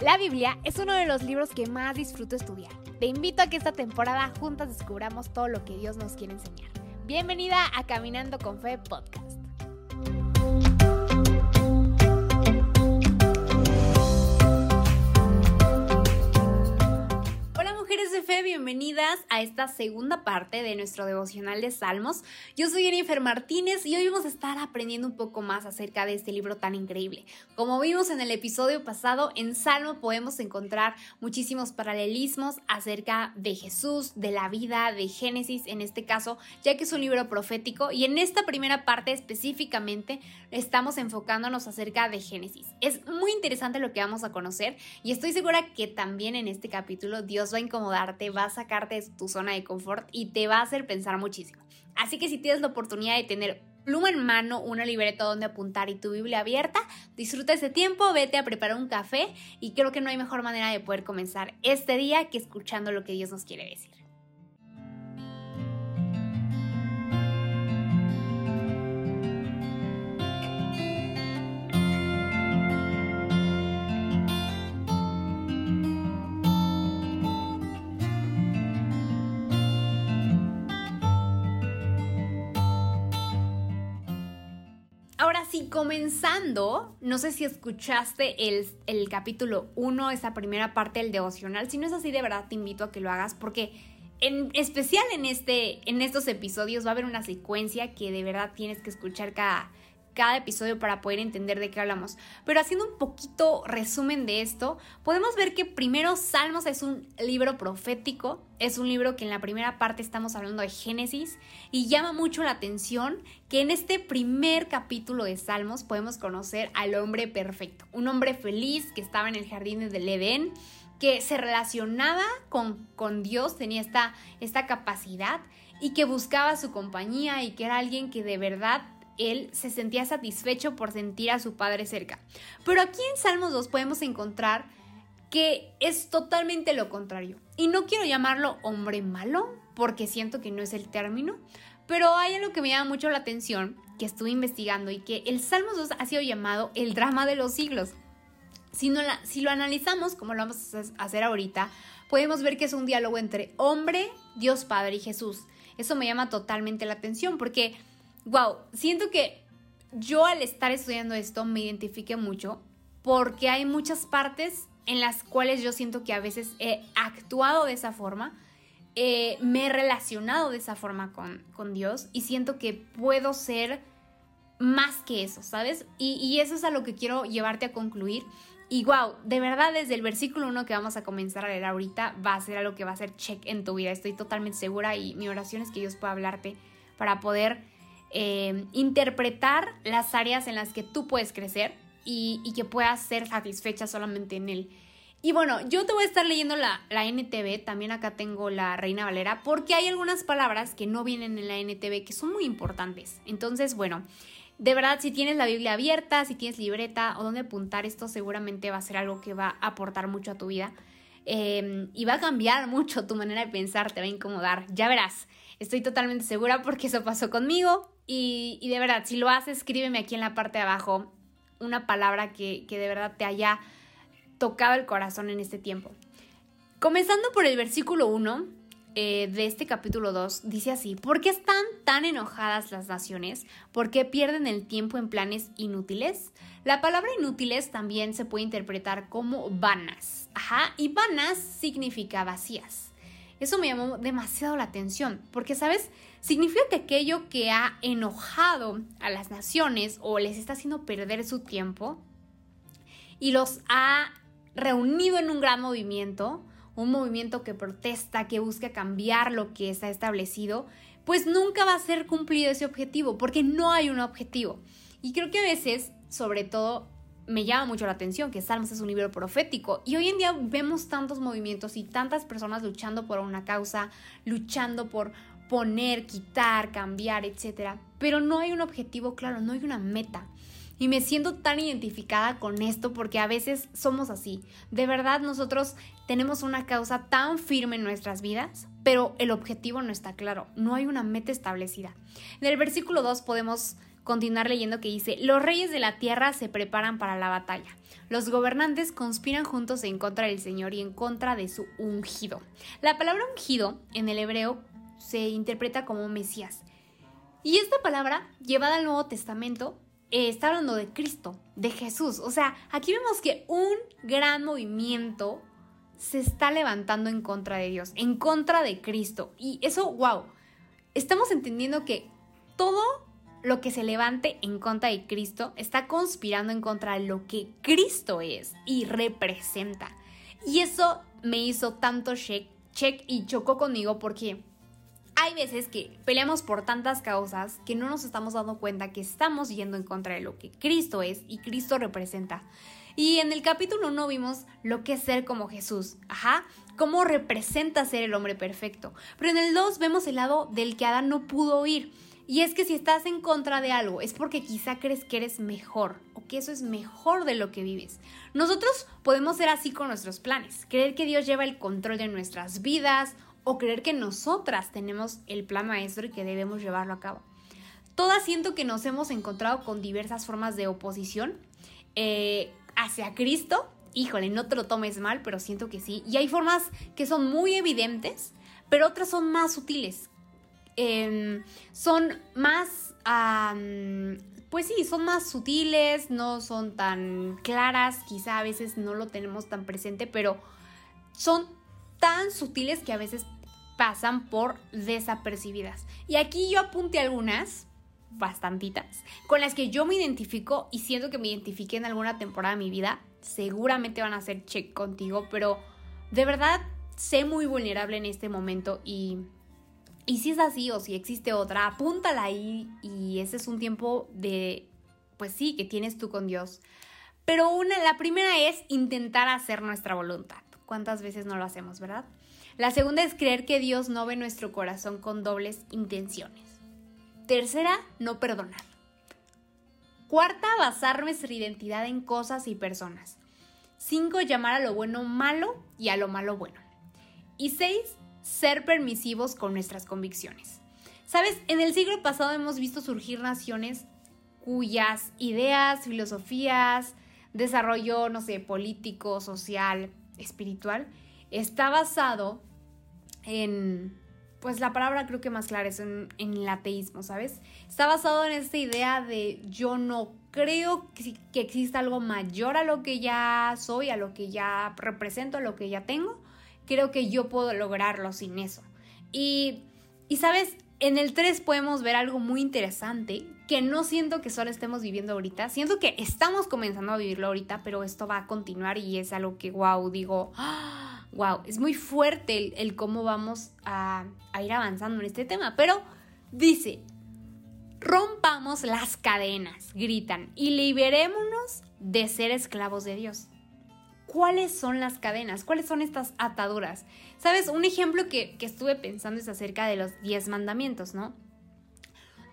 La Biblia es uno de los libros que más disfruto estudiar. Te invito a que esta temporada juntas descubramos todo lo que Dios nos quiere enseñar. Bienvenida a Caminando con Fe Podcast. Bienvenidas a esta segunda parte de nuestro devocional de Salmos. Yo soy Jennifer Martínez y hoy vamos a estar aprendiendo un poco más acerca de este libro tan increíble. Como vimos en el episodio pasado, en Salmo podemos encontrar muchísimos paralelismos acerca de Jesús, de la vida, de Génesis en este caso, ya que es un libro profético y en esta primera parte específicamente estamos enfocándonos acerca de Génesis. Es muy interesante lo que vamos a conocer y estoy segura que también en este capítulo Dios va a incomodarte, va a sacarte de tu zona de confort y te va a hacer pensar muchísimo. Así que si tienes la oportunidad de tener pluma en mano, una libreta donde apuntar y tu Biblia abierta, disfruta ese tiempo, vete a preparar un café y creo que no hay mejor manera de poder comenzar este día que escuchando lo que Dios nos quiere decir. Comenzando, no sé si escuchaste el, el capítulo 1, esa primera parte del devocional. Si no es así, de verdad te invito a que lo hagas porque en especial en, este, en estos episodios va a haber una secuencia que de verdad tienes que escuchar cada, cada episodio para poder entender de qué hablamos. Pero haciendo un poquito resumen de esto, podemos ver que primero Salmos es un libro profético, es un libro que en la primera parte estamos hablando de Génesis y llama mucho la atención que en este primer capítulo de Salmos podemos conocer al hombre perfecto, un hombre feliz que estaba en el jardín del Edén que se relacionaba con, con Dios, tenía esta, esta capacidad y que buscaba su compañía y que era alguien que de verdad él se sentía satisfecho por sentir a su padre cerca. Pero aquí en Salmos 2 podemos encontrar que es totalmente lo contrario. Y no quiero llamarlo hombre malo, porque siento que no es el término, pero hay algo que me llama mucho la atención, que estuve investigando y que el Salmos 2 ha sido llamado el drama de los siglos. Si, no si lo analizamos, como lo vamos a hacer ahorita, podemos ver que es un diálogo entre hombre, Dios Padre y Jesús. Eso me llama totalmente la atención porque wow, siento que yo al estar estudiando esto me identifique mucho porque hay muchas partes en las cuales yo siento que a veces he actuado de esa forma, eh, me he relacionado de esa forma con, con, Dios y siento que puedo ser más que eso, ¿sabes? Y, y, eso es a lo que quiero llevarte a concluir. Y wow, de verdad desde el versículo 1 que vamos a comenzar a leer ahorita va a ser algo que va a ser check en tu vida, estoy totalmente segura y mi oración es que Dios pueda hablarte para poder eh, interpretar las áreas en las que tú puedes crecer y, que puedas ser satisfecha solamente en él. Y bueno, yo te voy a estar leyendo la, la, NTV, también acá tengo la Reina Valera, porque hay algunas palabras que no vienen en la NTV que son muy importantes. Entonces, bueno, de verdad, si tienes la Biblia abierta, si tienes libreta o donde apuntar, esto seguramente va a ser algo que va a aportar mucho a tu vida. Eh, y va a cambiar mucho tu manera de pensar, te va a incomodar, ya verás. Estoy totalmente segura porque eso pasó conmigo y, de verdad, si lo haces, escríbeme aquí en la parte de abajo una palabra que, de verdad te haya tocado el corazón en este tiempo. Comenzando por el versículo 1 eh, de este capítulo 2, dice así, ¿por qué están tan enojadas las naciones? ¿Por qué pierden el tiempo en planes inútiles? La palabra inútiles también se puede interpretar como vanas. Ajá, y vanas significa vacías. Eso me llamó demasiado la atención, porque, ¿sabes? Significa que aquello que ha enojado a las naciones o les está haciendo perder su tiempo y los ha reunido en un gran movimiento, un movimiento que protesta, que busca cambiar lo que está establecido, pues nunca va a ser cumplido ese objetivo, porque no hay un objetivo. Y creo que a veces, sobre todo me llama mucho la atención que Salmos es un libro profético y hoy en día vemos tantos movimientos y tantas personas luchando por una causa, luchando por poner, quitar, cambiar, etc. Pero no hay un objetivo claro, no hay una meta. Y me siento tan identificada con esto porque a veces somos así. De verdad nosotros tenemos una causa tan firme en nuestras vidas, pero el objetivo no está claro, no hay una meta establecida. En el versículo 2 podemos continuar leyendo que dice, los reyes de la tierra se preparan para la batalla. Los gobernantes conspiran juntos en contra del Señor y en contra de su ungido. La palabra ungido en el hebreo se interpreta como Mesías. Y esta palabra, llevada al Nuevo Testamento, eh, está hablando de Cristo, de Jesús. O sea, aquí vemos que un gran movimiento se está levantando en contra de Dios, en contra de Cristo. Y eso, wow, estamos entendiendo que todo lo que se levante en contra de Cristo está conspirando en contra de lo que Cristo es y representa. Y eso me hizo tanto check, check y chocó conmigo porque hay veces que peleamos por tantas causas que no nos estamos dando cuenta que estamos yendo en contra de lo que Cristo es y Cristo representa. Y en el capítulo 1 vimos lo que es ser como Jesús, ajá, cómo representa ser el hombre perfecto. Pero en el 2 vemos el lado del que Adán no pudo ir y es que si estás en contra de algo, es porque quizá crees que eres mejor o que eso es mejor de lo que vives. Nosotros podemos ser así con nuestros planes, creer que Dios lleva el control de nuestras vidas o creer que nosotras tenemos el plan maestro y que debemos llevarlo a cabo. Todas siento que nos hemos encontrado con diversas formas de oposición eh, hacia Cristo. Híjole, no te lo tomes mal, pero siento que sí. Y hay formas que son muy evidentes, pero otras son más sutiles, Em, son más, pues sí, son más sutiles, no son tan claras, quizá a veces no lo tenemos tan presente, pero son tan sutiles que a veces pasan por desapercibidas. Y aquí yo apunté algunas, bastantitas, con las que yo me identifico y siento que me identifique en alguna temporada de mi vida. Seguramente van a hacer check contigo, pero de verdad sé muy vulnerable en este momento y y si es así o si existe otra, apúntala ahí y ese es un tiempo de, pues sí, que tienes tú con Dios. Pero una, la primera es intentar hacer nuestra voluntad. ¿Cuántas veces no lo hacemos, verdad? La segunda es creer que Dios no ve nuestro corazón con dobles intenciones. Tercera, no perdonar. Cuarta, basar nuestra identidad en cosas y personas. Cinco, llamar a lo bueno malo y a lo malo bueno. Y seis, ser permisivos con nuestras convicciones. Sabes, en el siglo pasado hemos visto surgir naciones cuyas ideas, filosofías, desarrollo, no sé, político, social, espiritual, está basado en, pues la palabra creo que más clara es en, el ateísmo, ¿sabes? Está basado en esta idea de yo no creo que, que exista algo mayor a lo que ya soy, a lo que ya represento, a lo que ya tengo, creo que yo puedo lograrlo sin eso. Y, y sabes, en el 3 podemos ver algo muy interesante que no siento que solo estemos viviendo ahorita, siento que estamos comenzando a vivirlo ahorita, pero esto va a continuar y es algo que, wow, digo, wow, es muy fuerte el, cómo vamos a, a ir avanzando en este tema, pero dice, rompamos las cadenas, gritan, y liberémonos de ser esclavos de Dios cuáles son las cadenas, cuáles son estas ataduras. Sabes, un ejemplo que, estuve pensando es acerca de los 10 mandamientos, ¿no?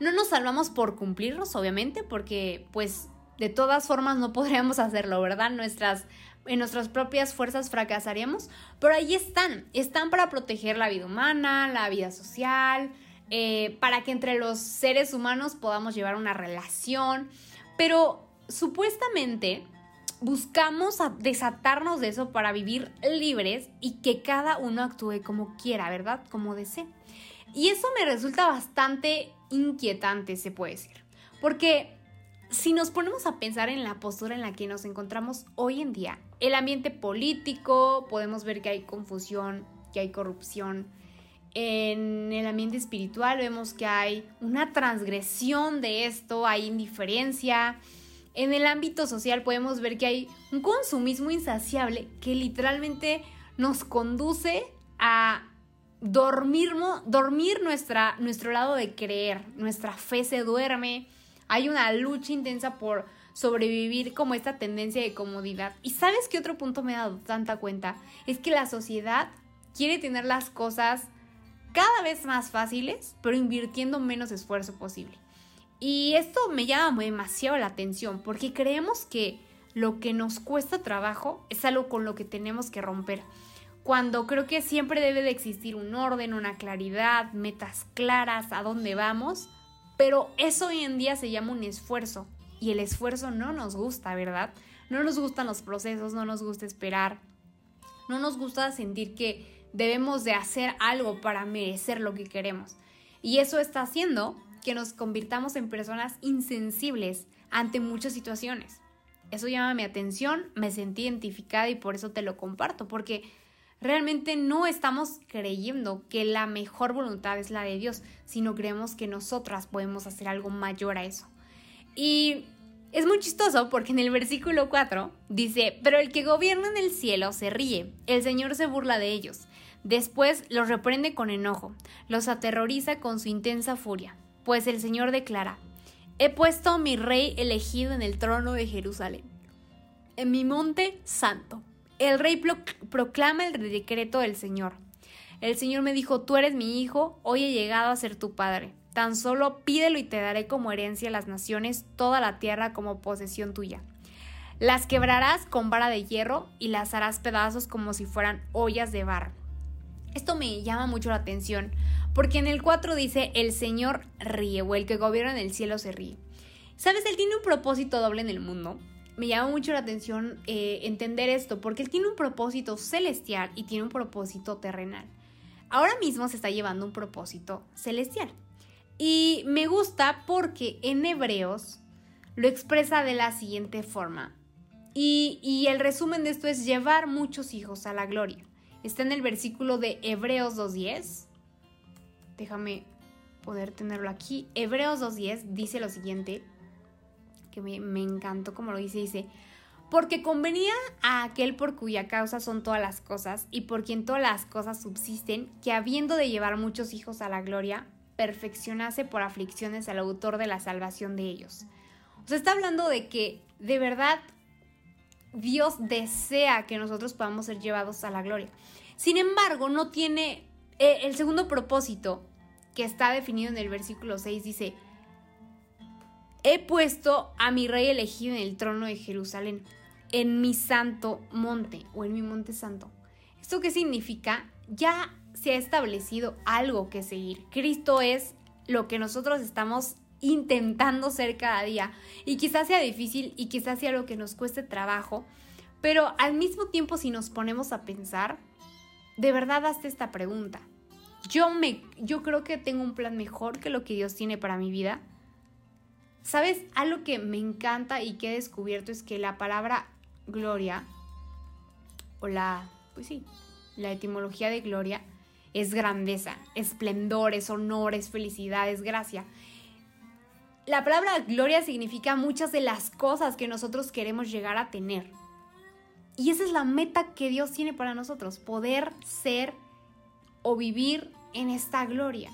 No nos salvamos por cumplirlos, obviamente, porque pues de todas formas no podríamos hacerlo, ¿verdad? Nuestras, en nuestras propias fuerzas fracasaríamos, pero ahí están, están para proteger la vida humana, la vida social, eh, para que entre los seres humanos podamos llevar una relación, pero supuestamente buscamos desatarnos de eso para vivir libres y que cada uno actúe como quiera, ¿verdad? Como desee. Y eso me resulta bastante inquietante, se puede decir. Porque si nos ponemos a pensar en la postura en la que nos encontramos hoy en día, el ambiente político, podemos ver que hay confusión, que hay corrupción. En el ambiente espiritual vemos que hay una transgresión de esto, hay indiferencia, en el ámbito social podemos ver que hay un consumismo insaciable que literalmente nos conduce a dormir, dormir nuestra, nuestro lado de creer, nuestra fe se duerme, hay una lucha intensa por sobrevivir como esta tendencia de comodidad. Y sabes qué otro punto me he dado tanta cuenta? Es que la sociedad quiere tener las cosas cada vez más fáciles, pero invirtiendo menos esfuerzo posible. Y esto me llama demasiado la atención porque creemos que lo que nos cuesta trabajo es algo con lo que tenemos que romper. Cuando creo que siempre debe de existir un orden, una claridad, metas claras, a dónde vamos, Pero eso hoy en día se llama un esfuerzo y el esfuerzo no nos gusta, ¿verdad? No nos gustan los procesos, no nos gusta esperar, no nos gusta sentir que debemos de hacer algo para merecer lo que queremos. Y eso está haciendo que nos convirtamos en personas insensibles ante muchas situaciones. Eso llama mi atención, me sentí identificada y por eso te lo comparto, porque realmente no estamos creyendo que la mejor voluntad es la de Dios, sino creemos que nosotras podemos hacer algo mayor a eso. Y es muy chistoso porque en el versículo 4 dice, pero el que gobierna en el cielo se ríe, el Señor se burla de ellos, después los reprende con enojo, los aterroriza con su intensa furia, pues el Señor declara, he puesto mi rey elegido en el trono de Jerusalén, en mi monte santo. El rey proclama el decreto del Señor. El Señor me dijo, tú eres mi hijo, hoy he llegado a ser tu padre. Tan solo pídelo y te daré como herencia a las naciones toda la tierra como posesión tuya. Las quebrarás con vara de hierro y las harás pedazos como si fueran ollas de barro. Esto me llama mucho la atención porque en el 4 dice el Señor ríe o el que gobierna en el cielo se ríe. ¿Sabes? Él tiene un propósito doble en el mundo. Me llama mucho la atención eh, entender esto porque él tiene un propósito celestial y tiene un propósito terrenal. Ahora mismo se está llevando un propósito celestial. Y me gusta porque en Hebreos lo expresa de la siguiente forma. Y, el resumen de esto es llevar muchos hijos a la gloria. Está en el versículo de Hebreos 2.10. Déjame poder tenerlo aquí. Hebreos 2.10 dice lo siguiente, que me, encantó como lo dice, dice, porque convenía a aquel por cuya causa son todas las cosas y por quien todas las cosas subsisten, que habiendo de llevar muchos hijos a la gloria, perfeccionase por aflicciones al autor de la salvación de ellos. O sea, está hablando de que de verdad Dios desea que nosotros podamos ser llevados a la gloria. Sin embargo, no tiene eh, el segundo propósito que está definido en el versículo 6 dice, he puesto a mi rey elegido en el trono de Jerusalén, en mi santo monte o en mi monte santo. ¿Esto qué significa? Ya se ha establecido algo que seguir. Cristo es lo que nosotros estamos intentando ser cada día. Y quizás sea difícil y quizás sea lo que nos cueste trabajo, pero al mismo tiempo si nos ponemos a pensar, de verdad hazte esta pregunta. Yo, me, yo creo que tengo un plan mejor que lo que Dios tiene para mi vida. ¿Sabes? Algo que me encanta y que he descubierto es que la palabra gloria, o la, pues sí, la etimología de gloria, es grandeza, esplendor, es honor, es felicidad, es gracia. La palabra gloria significa muchas de las cosas que nosotros queremos llegar a tener. Y esa es la meta que Dios tiene para nosotros, poder ser o vivir en esta gloria,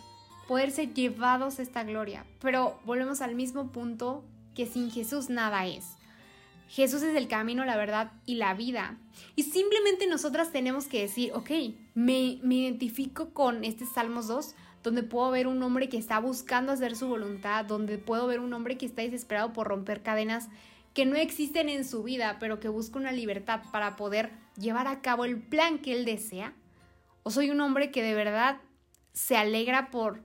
poder ser llevados a esta gloria. Pero volvemos al mismo punto que sin Jesús nada es. Jesús es el camino, la verdad y la vida. Y simplemente nosotras tenemos que decir, ok, me, me identifico con este Salmos 2, donde puedo ver un hombre que está buscando hacer su voluntad, donde puedo ver un hombre que está desesperado por romper cadenas que no existen en su vida, pero que busca una libertad para poder llevar a cabo el plan que él desea. O soy un hombre que de verdad se alegra por,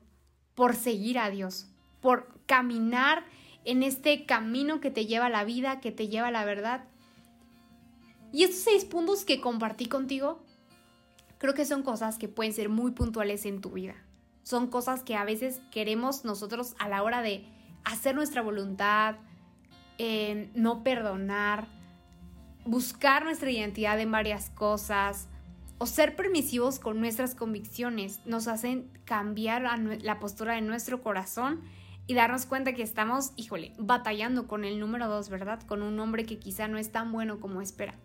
por seguir a Dios, por caminar en este camino que te lleva a la vida, que te lleva a la verdad. Y estos seis puntos que compartí contigo, creo que son cosas que pueden ser muy puntuales en tu vida. Son cosas que a veces queremos nosotros a la hora de hacer nuestra voluntad, no perdonar, buscar nuestra identidad en varias cosas o ser permisivos con nuestras convicciones nos hacen cambiar la postura de nuestro corazón y darnos cuenta que estamos, híjole, batallando con el número dos, ¿verdad? Con un hombre que quizá no es tan bueno como espera.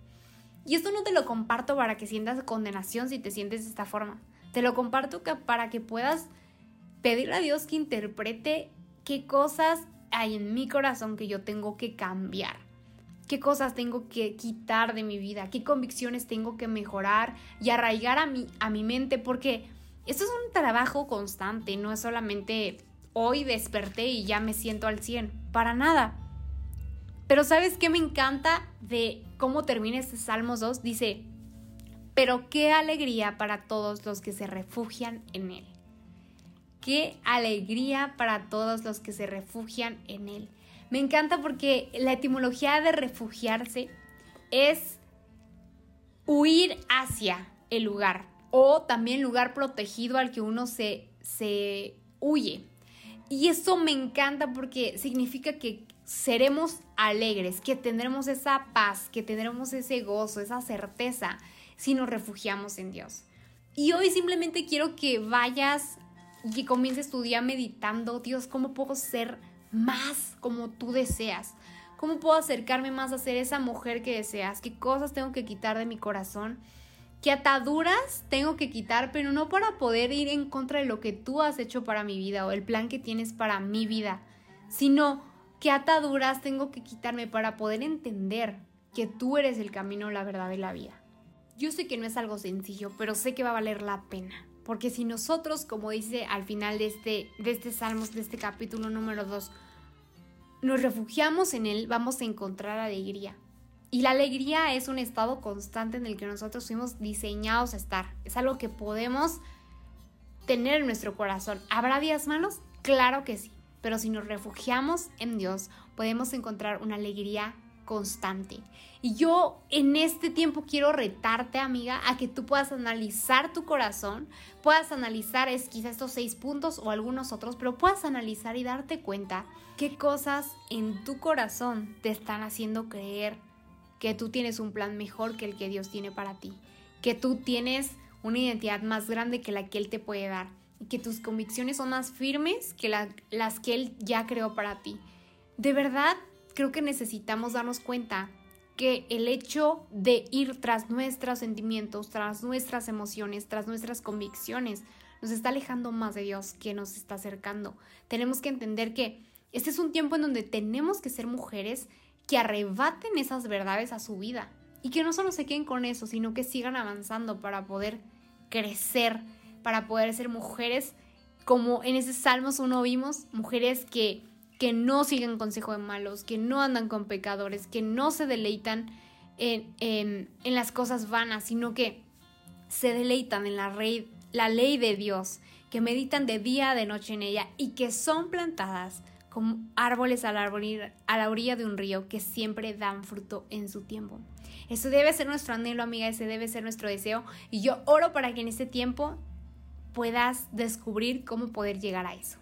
Y esto no te lo comparto para que sientas condenación si te sientes de esta forma. Te lo comparto para que puedas pedirle a Dios que interprete qué cosas hay en mi corazón que yo tengo que cambiar. ¿Qué cosas tengo que quitar de mi vida? ¿Qué convicciones tengo que mejorar y arraigar a mi, a mi mente? Porque esto es un trabajo constante, no es solamente hoy desperté y ya me siento al 100. Para nada. Pero ¿sabes qué me encanta de cómo termina este Salmos 2? Dice, pero qué alegría para todos los que se refugian en Él. qué alegría para todos los que se refugian en Él. Me encanta porque la etimología de refugiarse es huir hacia el lugar o también lugar protegido al que uno se, se huye. Y eso me encanta porque significa que seremos alegres, que tendremos esa paz, que tendremos ese gozo, esa certeza si nos refugiamos en Dios. Y hoy simplemente quiero que vayas y que comiences tu día meditando, Dios, ¿cómo puedo ser más como tú deseas? ¿Cómo puedo acercarme más a ser esa mujer que deseas? ¿Qué cosas tengo que quitar de mi corazón? ¿Qué ataduras tengo que quitar, pero no para poder ir en contra de lo que tú has hecho para mi vida o el plan que tienes para mi vida, sino qué ataduras tengo que quitarme para poder entender que tú eres el camino, la verdad y la vida? Yo sé que no es algo sencillo, pero sé que va a valer la pena. Porque si nosotros, como dice al final de este, de este Salmos, de este capítulo número 2, nos refugiamos en Él, vamos a encontrar alegría. Y la alegría es un estado constante en el que nosotros fuimos diseñados a estar. Es algo que podemos tener en nuestro corazón. ¿Habrá días malos? Claro que sí. Pero si nos refugiamos en Dios, podemos encontrar una alegría constante. Y yo en este tiempo quiero retarte, amiga, a que tú puedas analizar tu corazón, puedas analizar es quizá estos seis puntos o algunos otros, pero puedas analizar y darte cuenta qué cosas en tu corazón te están haciendo creer que tú tienes un plan mejor que el que Dios tiene para ti, que tú tienes una identidad más grande que la que Él te puede dar y que tus convicciones son más firmes que las que Él ya creó para ti. De verdad, creo que necesitamos darnos cuenta que el hecho de ir tras nuestros sentimientos, tras nuestras emociones, tras nuestras convicciones, nos está alejando más de Dios que nos está acercando. Tenemos que entender que este es un tiempo en donde tenemos que ser mujeres que arrebaten esas verdades a su vida y que no solo se queden con eso, sino que sigan avanzando para poder crecer, para poder ser mujeres como en ese Salmos uno vimos, mujeres que que no siguen consejo de malos, que no andan con pecadores, que no se deleitan en, las cosas vanas, sino que se deleitan en la, la ley de Dios, que meditan de día, de noche en ella y que son plantadas como árboles a la, a la orilla de un río que siempre dan fruto en su tiempo. Eso debe ser nuestro anhelo, amiga, ese debe ser nuestro deseo. Y yo oro para que en este tiempo puedas descubrir cómo poder llegar a eso.